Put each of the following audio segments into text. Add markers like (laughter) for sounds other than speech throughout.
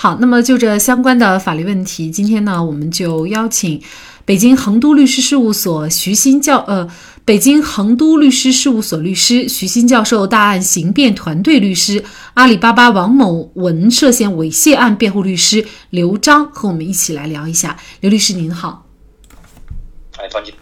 好，那么就这相关的法律问题，今天呢，我们就邀请北京恒都律师事务所徐新教呃，北京恒都律师事务所律师徐新教授、大案刑辩团队律师、阿里巴巴王某文涉嫌猥亵案辩护律师刘章和我们一起来聊一下。刘律师您好。哎，方姐。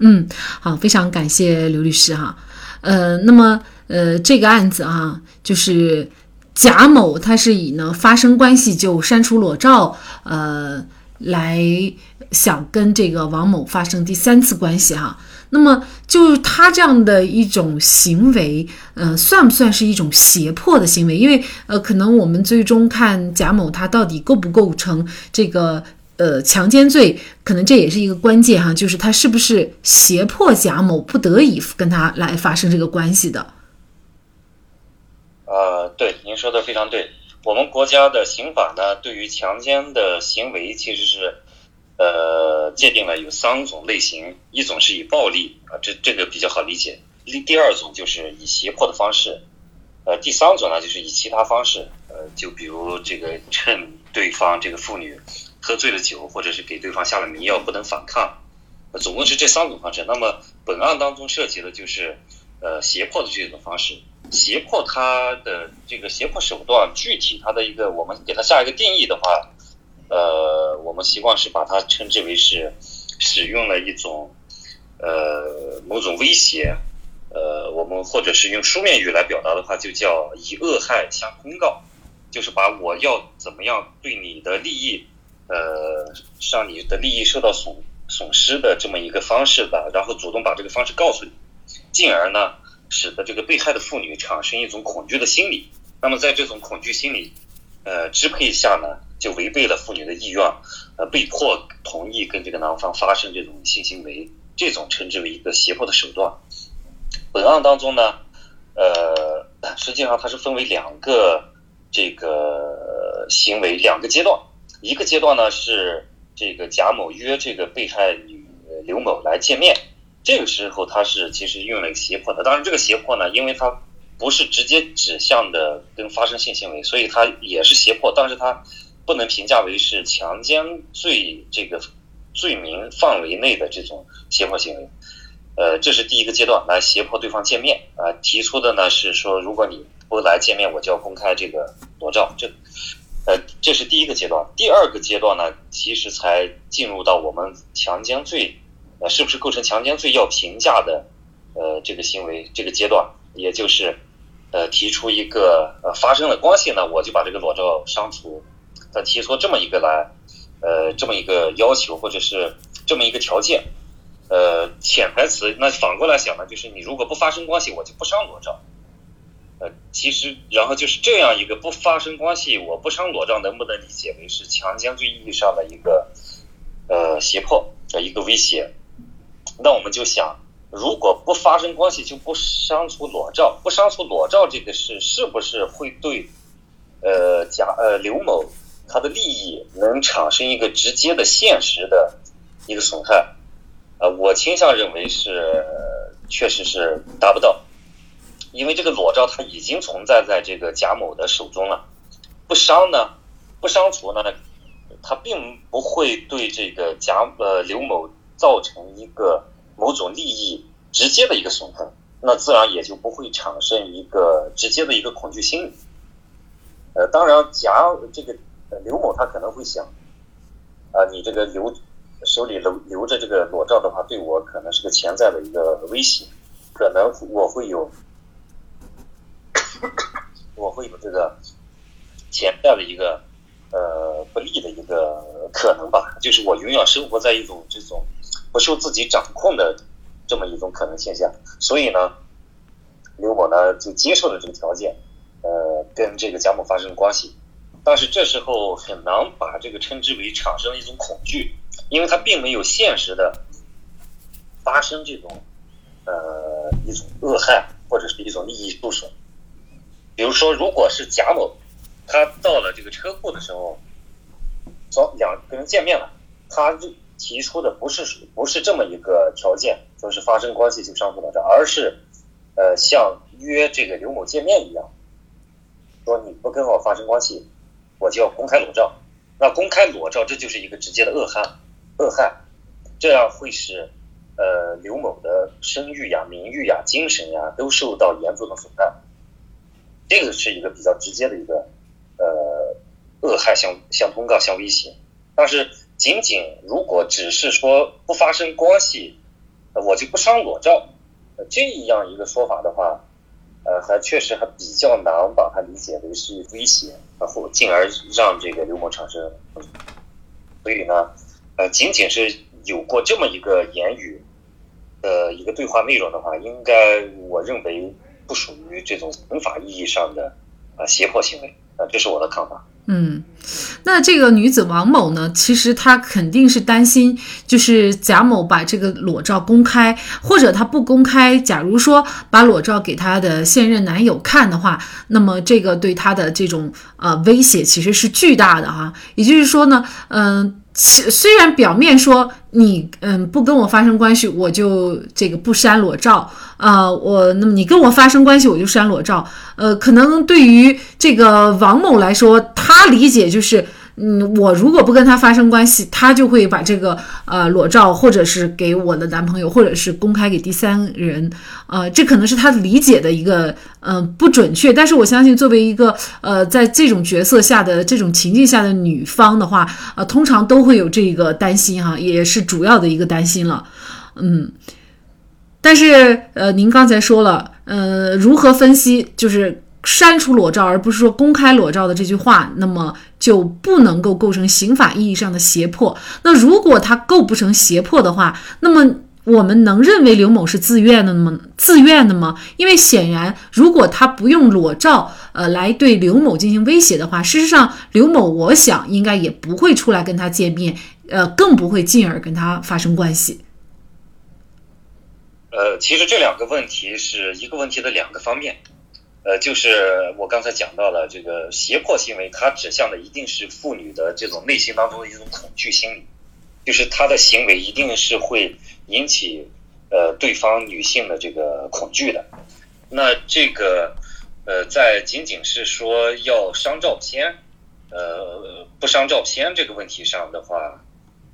嗯，好，非常感谢刘律师哈。呃，那么呃，这个案子啊，就是。贾某他是以呢发生关系就删除裸照，呃，来想跟这个王某发生第三次关系哈。那么就他这样的一种行为，呃，算不算是一种胁迫的行为？因为呃，可能我们最终看贾某他到底构不构成这个呃强奸罪，可能这也是一个关键哈，就是他是不是胁迫贾某不得已跟他来发生这个关系的。呃，对，您说的非常对。我们国家的刑法呢，对于强奸的行为，其实是呃界定了有三种类型，一种是以暴力啊，这这个比较好理解；第第二种就是以胁迫的方式，呃，第三种呢就是以其他方式，呃，就比如这个 (laughs) 趁对方这个妇女喝醉了酒，或者是给对方下了迷药不能反抗，总共是这三种方式。那么本案当中涉及的就是呃胁迫的这种方式。胁迫他的这个胁迫手段，具体他的一个，我们给他下一个定义的话，呃，我们习惯是把它称之为是使用了一种呃某种威胁，呃，我们或者是用书面语来表达的话，就叫以恶害相公告，就是把我要怎么样对你的利益，呃，让你的利益受到损损失的这么一个方式的，然后主动把这个方式告诉你，进而呢。使得这个被害的妇女产生一种恐惧的心理，那么在这种恐惧心理，呃支配下呢，就违背了妇女的意愿，呃被迫同意跟这个男方发生这种性行为，这种称之为一个胁迫的手段。本案当中呢，呃实际上它是分为两个这个行为两个阶段，一个阶段呢是这个贾某约这个被害女刘某来见面。这个时候他是其实用了一个胁迫的，当然这个胁迫呢，因为他不是直接指向的跟发生性行为，所以他也是胁迫，但是他不能评价为是强奸罪这个罪名范围内的这种胁迫行为。呃，这是第一个阶段，来胁迫对方见面啊，提出的呢是说，如果你不来见面，我就要公开这个裸照。这呃，这是第一个阶段。第二个阶段呢，其实才进入到我们强奸罪。呃，是不是构成强奸罪要评价的，呃，这个行为这个阶段，也就是，呃，提出一个呃发生了关系呢，我就把这个裸照删除。他提出这么一个来，呃，这么一个要求或者是这么一个条件，呃，潜台词那反过来想呢，就是你如果不发生关系，我就不删裸照。呃，其实然后就是这样一个不发生关系，我不删裸照，能不能理解为是强奸罪意义上的一个呃胁迫的一个威胁？那我们就想，如果不发生关系就不删除裸照，不删除裸照这个事，是不是会对，呃，贾呃刘某他的利益能产生一个直接的现实的一个损害？呃，我倾向认为是，确实是达不到，因为这个裸照它已经存在在这个贾某的手中了，不删呢，不删除呢，他并不会对这个贾呃刘某。造成一个某种利益直接的一个损害，那自然也就不会产生一个直接的一个恐惧心理。呃，当然，假这个刘某他可能会想，啊，你这个留手里留留着这个裸照的话，对我可能是个潜在的一个威胁，可能我会有，我会有这个潜在的一个呃不利的一个可能吧，就是我永远生活在一种这种。不受自己掌控的这么一种可能现象，所以呢，刘某呢就接受了这个条件，呃，跟这个贾某发生关系，但是这时候很难把这个称之为产生一种恐惧，因为他并没有现实的发生这种呃一种恶害或者是一种利益受损。比如说，如果是贾某他到了这个车库的时候，说两个人见面了，他就。提出的不是不是这么一个条件，说是发生关系就上诉了这，而是，呃，像约这个刘某见面一样，说你不跟我发生关系，我就要公开裸照。那公开裸照，这就是一个直接的恶害，恶害，这样会使呃刘某的声誉呀、名誉呀、精神呀都受到严重的损害。这个是一个比较直接的一个呃恶害相相通告相威胁。但是仅仅如果只是说不发生关系，我就不上裸照，这样一个说法的话。呃，还确实还比较难把它理解为是威胁，然后进而让这个刘某产生，所以呢，呃，仅仅是有过这么一个言语的一个对话内容的话，应该我认为不属于这种刑法意义上的啊胁迫行为啊，这是我的看法。嗯，那这个女子王某呢？其实她肯定是担心，就是贾某把这个裸照公开，或者她不公开。假如说把裸照给她的现任男友看的话，那么这个对她的这种呃威胁其实是巨大的哈。也就是说呢，嗯。虽然表面说你嗯不跟我发生关系，我就这个不删裸照啊，我那么你跟我发生关系，我就删裸照。呃，可能对于这个王某来说，他理解就是。嗯，我如果不跟他发生关系，他就会把这个呃裸照，或者是给我的男朋友，或者是公开给第三人，呃，这可能是他理解的一个呃不准确。但是我相信，作为一个呃在这种角色下的这种情境下的女方的话，呃，通常都会有这个担心哈，也是主要的一个担心了。嗯，但是呃，您刚才说了，呃，如何分析就是删除裸照，而不是说公开裸照的这句话，那么。就不能够构成刑法意义上的胁迫。那如果他构不成胁迫的话，那么我们能认为刘某是自愿的吗？自愿的吗？因为显然，如果他不用裸照，呃，来对刘某进行威胁的话，事实上，刘某我想应该也不会出来跟他见面，呃，更不会进而跟他发生关系。呃，其实这两个问题是一个问题的两个方面。呃，就是我刚才讲到了这个胁迫行为，它指向的一定是妇女的这种内心当中的一种恐惧心理，就是她的行为一定是会引起呃对方女性的这个恐惧的。那这个呃，在仅仅是说要删照片，呃，不删照片这个问题上的话，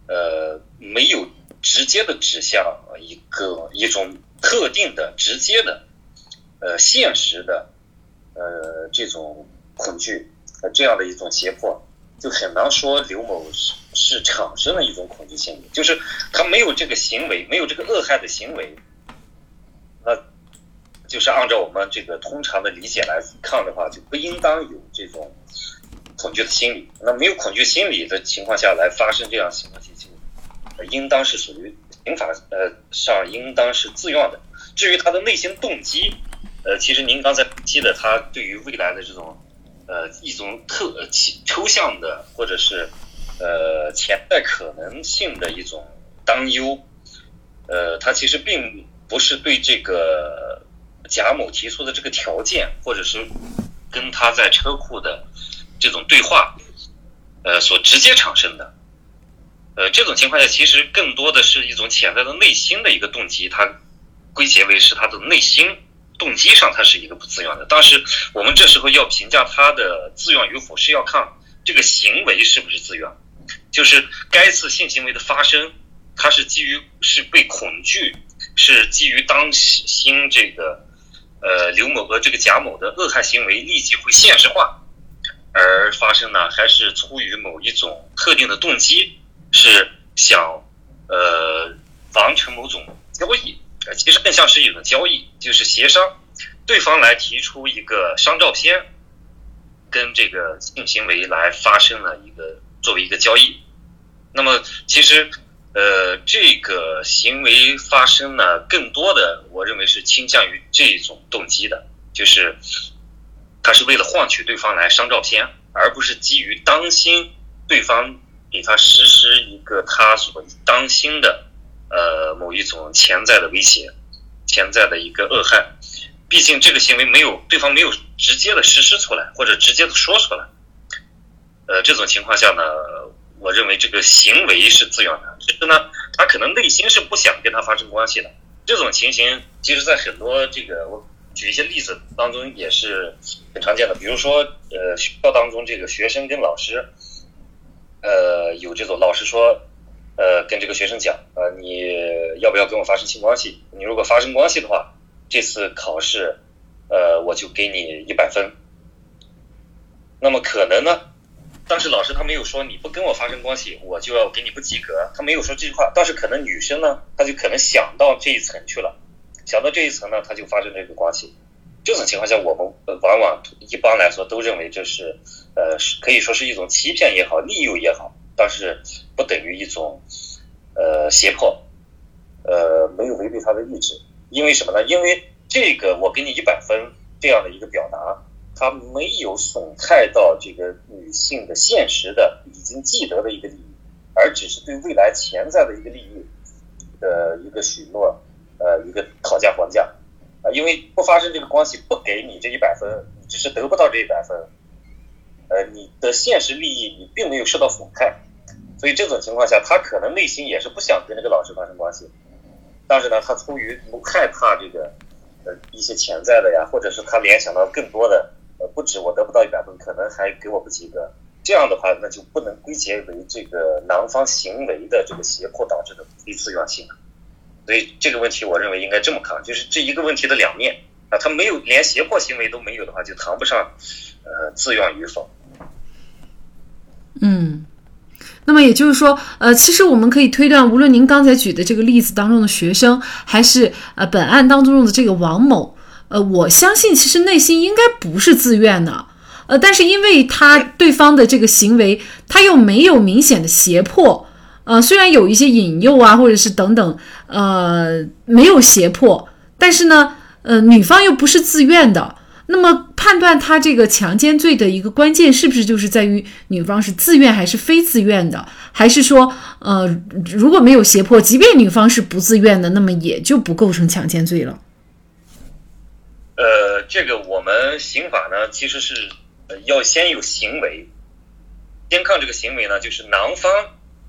呃，没有直接的指向一个一种特定的直接的呃现实的。呃，这种恐惧，呃，这样的一种胁迫，就很难说刘某是是产生了一种恐惧心理，就是他没有这个行为，没有这个恶害的行为，那就是按照我们这个通常的理解来看的话，就不应当有这种恐惧的心理。那没有恐惧心理的情况下来发生这样行为，就应当是属于刑法呃上应当是自愿的。至于他的内心动机。呃，其实您刚才提的，他对于未来的这种，呃，一种特抽象的或者是呃潜在可能性的一种担忧，呃，他其实并不是对这个贾某提出的这个条件，或者是跟他在车库的这种对话，呃，所直接产生的，呃，这种情况下，其实更多的是一种潜在的内心的一个动机，它归结为是他的内心。动机上，他是一个不自愿的，但是我们这时候要评价他的自愿与否，是要看这个行为是不是自愿，就是该次性行为的发生，他是基于是被恐惧，是基于当心这个呃刘某和这个贾某的恶害行为立即会现实化而发生呢，还是出于某一种特定的动机，是想呃完成某种交易。其实更像是一种交易，就是协商，对方来提出一个商照片，跟这个性行为来发生了一个作为一个交易。那么其实，呃，这个行为发生呢，更多的我认为是倾向于这种动机的，就是他是为了换取对方来商照片，而不是基于当心对方给他实施一个他所当心的。呃，某一种潜在的威胁，潜在的一个恶害，毕竟这个行为没有对方没有直接的实施出来，或者直接的说出来。呃，这种情况下呢，我认为这个行为是自愿的，只是呢，他可能内心是不想跟他发生关系的。这种情形，其实在很多这个我举一些例子当中也是很常见的，比如说呃学校当中这个学生跟老师，呃有这种老师说，呃跟这个学生讲，呃你要不要跟我发生性关系？你如果发生关系的话，这次考试，呃我就给你一百分。那么可能呢？当时老师他没有说你不跟我发生关系，我就要给你不及格。他没有说这句话，但是可能女生呢，她就可能想到这一层去了，想到这一层呢，她就发生这个关系。这种情况下，我们往往一般来说都认为这是呃，可以说是一种欺骗也好，利诱也好，但是不等于一种呃胁迫，呃没有违背他的意志。因为什么呢？因为这个我给你一百分这样的一个表达。他没有损害到这个女性的现实的已经既得的一个利益，而只是对未来潜在的一个利益的一个许诺，呃，一个讨价还价啊，因为不发生这个关系，不给你这一百分，你只是得不到这一百分，呃，你的现实利益你并没有受到损害，所以这种情况下，他可能内心也是不想跟这个老师发生关系，但是呢，他出于害怕这个呃一些潜在的呀，或者是他联想到更多的。呃，不止我得不到一百分，可能还给我不及格。这样的话，那就不能归结为这个男方行为的这个胁迫导致的非自愿性。所以这个问题，我认为应该这么看，就是这一个问题的两面啊，他没有连胁迫行为都没有的话，就谈不上呃自愿与否。嗯，那么也就是说，呃，其实我们可以推断，无论您刚才举的这个例子当中的学生，还是呃本案当中的这个王某。呃，我相信其实内心应该不是自愿的，呃，但是因为他对方的这个行为，他又没有明显的胁迫，呃，虽然有一些引诱啊，或者是等等，呃，没有胁迫，但是呢，呃，女方又不是自愿的，那么判断他这个强奸罪的一个关键是不是就是在于女方是自愿还是非自愿的，还是说，呃，如果没有胁迫，即便女方是不自愿的，那么也就不构成强奸罪了。呃，这个我们刑法呢，其实是要先有行为，先看这个行为呢，就是男方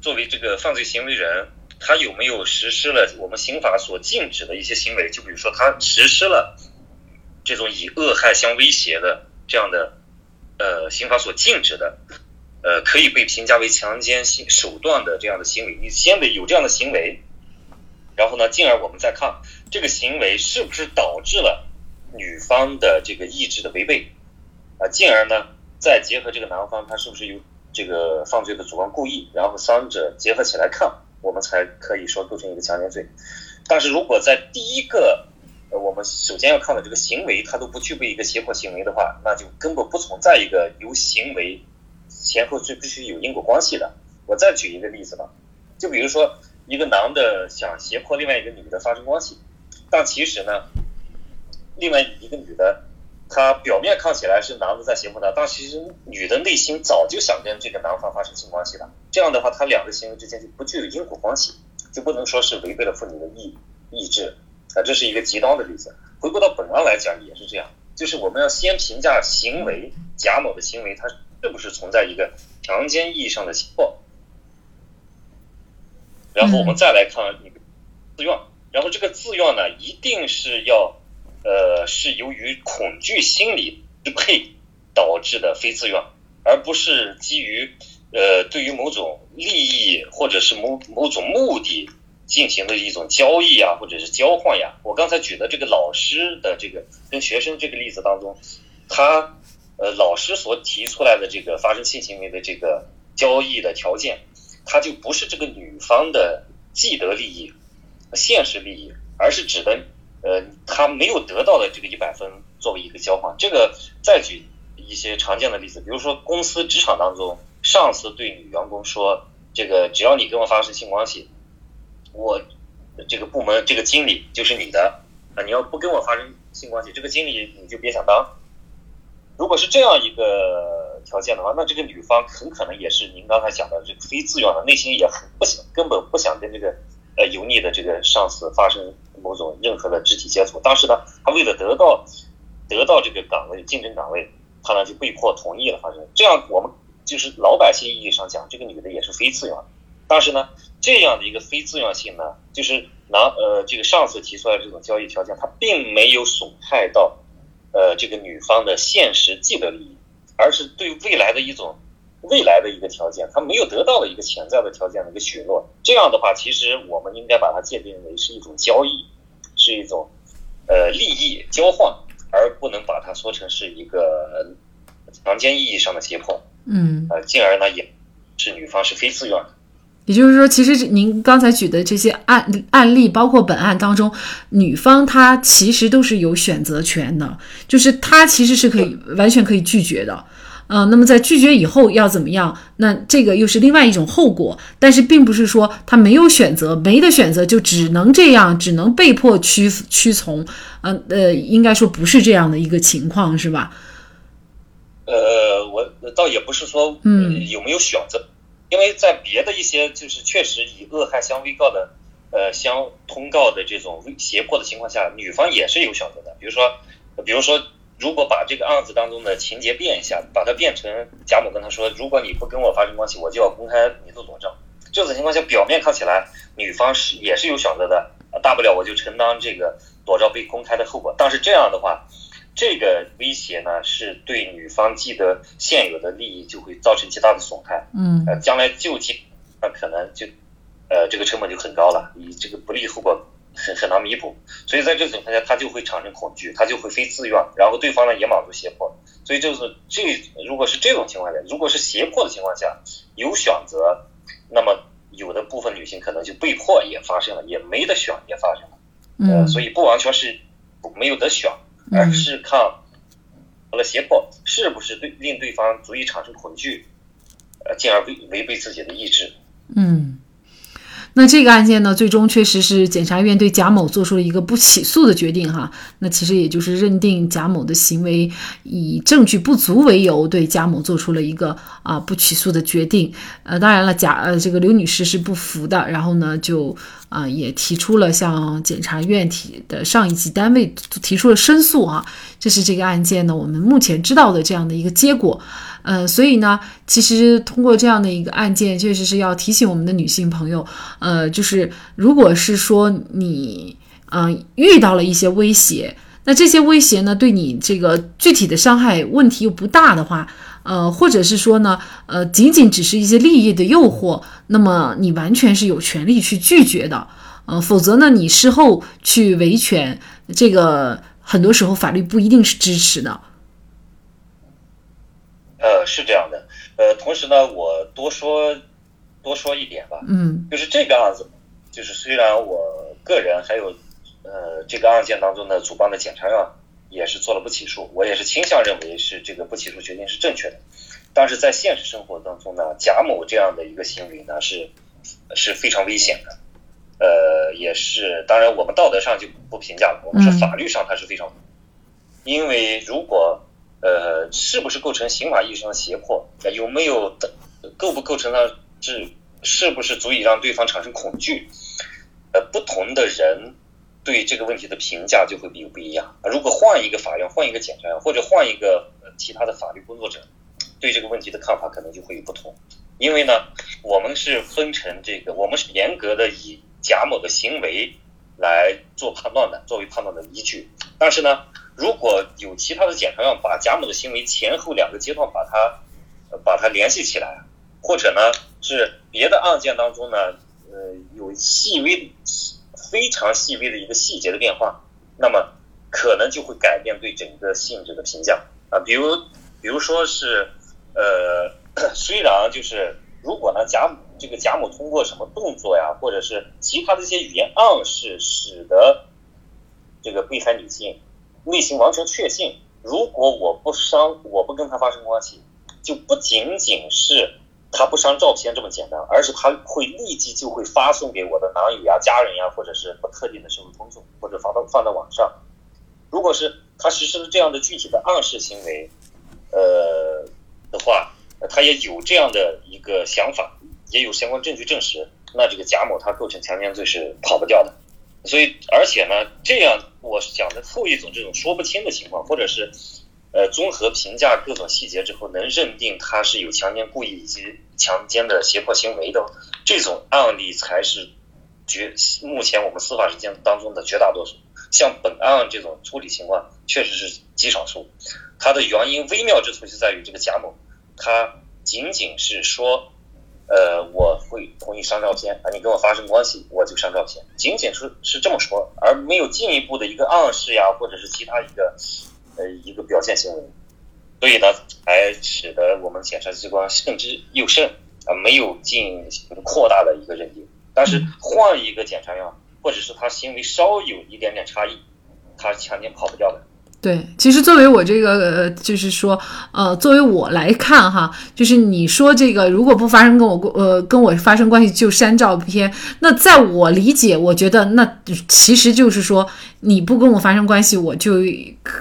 作为这个犯罪行为人，他有没有实施了我们刑法所禁止的一些行为，就比如说他实施了这种以恶害相威胁的这样的呃刑法所禁止的呃可以被评价为强奸性手段的这样的行为，你先得有这样的行为，然后呢，进而我们再看这个行为是不是导致了。女方的这个意志的违背，啊，进而呢，再结合这个男方他是不是有这个犯罪的主观故意，然后三者结合起来看，我们才可以说构成一个强奸罪。但是如果在第一个，我们首先要看的这个行为，它都不具备一个胁迫行为的话，那就根本不存在一个由行为前后是必须有因果关系的。我再举一个例子吧，就比如说一个男的想胁迫另外一个女的发生关系，但其实呢。另外一个女的，她表面看起来是男的在胁迫她，但其实女的内心早就想跟这个男方发生性关系了。这样的话，他两个行为之间就不具有因果关系，就不能说是违背了妇女的意意志啊。这是一个极端的例子。回归到本案来讲，也是这样，就是我们要先评价行为贾某的行为，他是不是存在一个强奸意义上的胁迫，然后我们再来看一个自愿，然后这个自愿呢，一定是要。呃，是由于恐惧心理支配导致的非自愿，而不是基于呃对于某种利益或者是某某种目的进行的一种交易啊，或者是交换呀。我刚才举的这个老师的这个跟学生这个例子当中，他呃老师所提出来的这个发生性行为的这个交易的条件，他就不是这个女方的既得利益、现实利益，而是指的。呃，他没有得到的这个一百分作为一个交换，这个再举一些常见的例子，比如说公司职场当中，上司对女员工说，这个只要你跟我发生性关系，我这个部门这个经理就是你的啊，你要不跟我发生性关系，这个经理你就别想当。如果是这样一个条件的话，那这个女方很可能也是您刚才讲的这个非自愿的，内心也很不想，根本不想跟这个呃油腻的这个上司发生。某种任何的肢体接触，但是呢，他为了得到得到这个岗位竞争岗位，他呢就被迫同意了发生。这样我们就是老百姓意义上讲，这个女的也是非自愿的。但是呢，这样的一个非自愿性呢，就是拿呃这个上次提出来这种交易条件，它并没有损害到呃这个女方的现实既得利益，而是对未来的一种未来的一个条件，它没有得到的一个潜在的条件的一个许诺。这样的话，其实我们应该把它界定为是一种交易，是一种呃利益交换，而不能把它说成是一个强奸意义上的胁迫。嗯，呃，进而呢也是女方是非自愿的。也就是说，其实您刚才举的这些案案例，包括本案当中，女方她其实都是有选择权的，就是她其实是可以完全可以拒绝的。呃，那么在拒绝以后要怎么样？那这个又是另外一种后果。但是并不是说她没有选择，没得选择就只能这样，只能被迫屈屈从。嗯呃，应该说不是这样的一个情况，是吧？呃，我倒也不是说嗯有没有选择。因为在别的一些就是确实以恶害相威告的，呃，相通告的这种胁迫的情况下，女方也是有选择的。比如说，比如说，如果把这个案子当中的情节变一下，把它变成贾某跟他说，如果你不跟我发生关系，我就要公开你的裸照。这种情况下，表面看起来女方是也是有选择的，大不了我就承担这个裸照被公开的后果。但是这样的话。这个威胁呢，是对女方既得现有的利益就会造成极大的损害。嗯，呃，将来救济那可能就，呃，这个成本就很高了，你这个不利后果很很难弥补。所以在这种情况下，他就会产生恐惧，他就会非自愿，然后对方呢也满足胁迫。所以就是这，如果是这种情况下，如果是胁迫的情况下有选择，那么有的部分女性可能就被迫也发生了，也没得选也发生了。嗯，所以不完全是没有得选。而是看了胁迫是不是对令对方足以产生恐惧，呃，进而违违背自己的意志。嗯，那这个案件呢，最终确实是检察院对贾某做出了一个不起诉的决定哈。那其实也就是认定贾某的行为以证据不足为由，对贾某做出了一个啊不起诉的决定。呃，当然了，贾呃这个刘女士是不服的，然后呢就。啊，也提出了向检察院提的上一级单位提出了申诉啊，这是这个案件呢我们目前知道的这样的一个结果。呃，所以呢，其实通过这样的一个案件，确实是要提醒我们的女性朋友，呃，就是如果是说你嗯遇到了一些威胁，那这些威胁呢对你这个具体的伤害问题又不大的话。呃，或者是说呢，呃，仅仅只是一些利益的诱惑，那么你完全是有权利去拒绝的，呃，否则呢，你事后去维权，这个很多时候法律不一定是支持的。呃，是这样的，呃，同时呢，我多说多说一点吧，嗯，就是这个案子，就是虽然我个人还有呃这个案件当中的主办的检察院。也是做了不起诉，我也是倾向认为是这个不起诉决定是正确的，但是在现实生活当中呢，贾某这样的一个行为呢是是非常危险的，呃，也是当然我们道德上就不评价了，我们说法律上它是非常，因为如果呃是不是构成刑法意义上的胁迫，有没有的构不构成呢是是不是足以让对方产生恐惧，呃，不同的人。对这个问题的评价就会有不一样。如果换一个法院，换一个检察院，或者换一个其他的法律工作者，对这个问题的看法可能就会有不同。因为呢，我们是分成这个，我们是严格的以贾某的行为来做判断的，作为判断的依据。但是呢，如果有其他的检察院把贾某的行为前后两个阶段把它把它联系起来，或者呢是别的案件当中呢，呃，有细微。非常细微的一个细节的变化，那么可能就会改变对整个性质的评价啊。比如，比如说是，呃，(coughs) 虽然就是如果呢贾这个贾某通过什么动作呀，或者是其他的一些语言暗示，使得这个被害女性内心完全确信，如果我不伤，我不跟他发生关系，就不仅仅是。他不删照片这么简单，而是他会立即就会发送给我的男友呀、家人呀，或者是不特定的社会通讯，或者发到放到网上。如果是他实施了这样的具体的暗示行为，呃的话，他也有这样的一个想法，也有相关证据证实，那这个贾某他构成强奸罪是跑不掉的。所以，而且呢，这样我讲的后一种这种说不清的情况，或者是呃，综合评价各种细节之后，能认定他是有强奸故意以及强奸的胁迫行为的这种案例才是绝目前我们司法实践当中的绝大多数。像本案这种处理情况，确实是极少数。它的原因微妙之处就在于这个贾某，他仅仅是说，呃，我会同意上照片啊，你跟我发生关系，我就上照片，仅仅是是这么说，而没有进一步的一个暗示呀，或者是其他一个。呃，一个表现行为，所以呢，才使得我们检察机关慎之又慎啊，没有进行扩大的一个认定。但是换一个检察院，或者是他行为稍有一点点差异，他强奸跑不掉的。对，其实作为我这个呃，就是说，呃，作为我来看哈，就是你说这个如果不发生跟我呃跟我发生关系就删照片，那在我理解，我觉得那其实就是说你不跟我发生关系，我就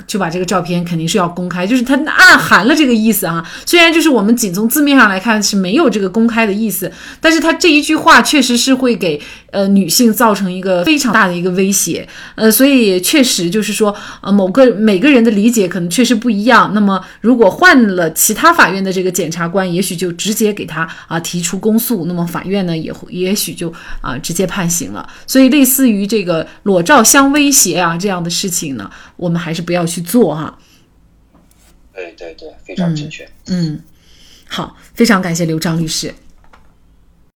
就把这个照片肯定是要公开，就是它暗含了这个意思啊。虽然就是我们仅从字面上来看是没有这个公开的意思，但是他这一句话确实是会给呃女性造成一个非常大的一个威胁，呃，所以确实就是说呃某个。每个人的理解可能确实不一样。那么，如果换了其他法院的这个检察官，也许就直接给他啊提出公诉，那么法院呢也也许就啊直接判刑了。所以，类似于这个裸照相威胁啊这样的事情呢，我们还是不要去做哈。对对对，非常正确。嗯，好，非常感谢刘章律师。